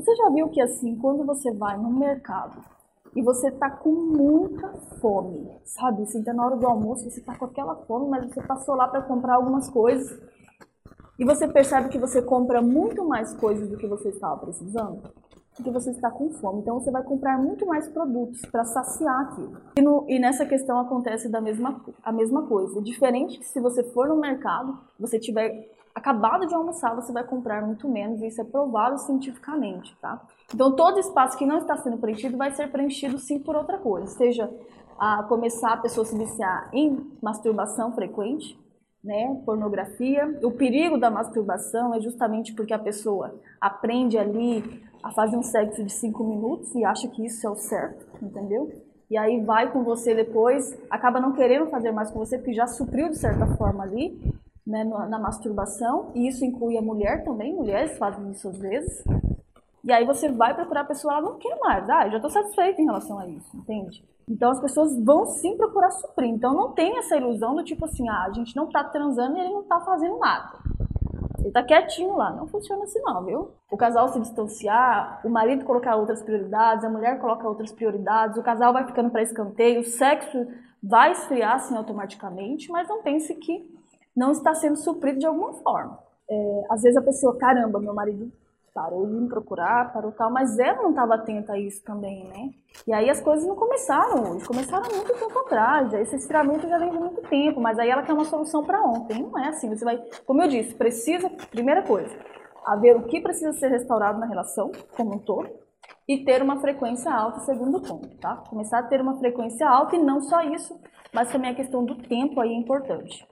Você já viu que assim, quando você vai no mercado e você tá com muita fome, sabe? Assim, tá na hora do almoço, você tá com aquela fome, mas você passou lá para comprar algumas coisas e você percebe que você compra muito mais coisas do que você estava precisando? Porque você está com fome. Então você vai comprar muito mais produtos para saciar aquilo. E, no, e, nessa questão acontece da mesma, a mesma coisa. Diferente que se você for no mercado, você tiver acabado de almoçar, você vai comprar muito menos, e isso é provado cientificamente, tá? Então, todo espaço que não está sendo preenchido vai ser preenchido sim por outra coisa, seja a começar a pessoa se viciar em masturbação frequente, né, pornografia. O perigo da masturbação é justamente porque a pessoa aprende ali a fazer um sexo de cinco minutos e acha que isso é o certo, entendeu? E aí vai com você depois, acaba não querendo fazer mais com você porque já supriu de certa forma ali né, na masturbação, e isso inclui a mulher também, mulheres fazem isso às vezes. E aí você vai procurar a pessoa, ela não quer mais, ah, já estou satisfeita em relação a isso, entende? Então as pessoas vão sim procurar suprir. Então não tem essa ilusão do tipo assim, ah, a gente não está transando e ele não está fazendo nada. Ele está quietinho lá. Não funciona assim não, viu? O casal se distanciar, o marido colocar outras prioridades, a mulher coloca outras prioridades, o casal vai ficando para escanteio, o sexo vai esfriar assim automaticamente, mas não pense que não está sendo suprido de alguma forma. É, às vezes a pessoa, caramba, meu marido parou de me procurar, parou tal, mas ela não estava atenta a isso também, né? E aí as coisas não começaram hoje, começaram muito tempo atrás, esse estiramento já vem de muito tempo, mas aí ela quer uma solução para ontem, não é assim, você vai, como eu disse, precisa, primeira coisa, haver o que precisa ser restaurado na relação como um todo, e ter uma frequência alta, segundo ponto, tá? Começar a ter uma frequência alta e não só isso, mas também a questão do tempo aí é importante.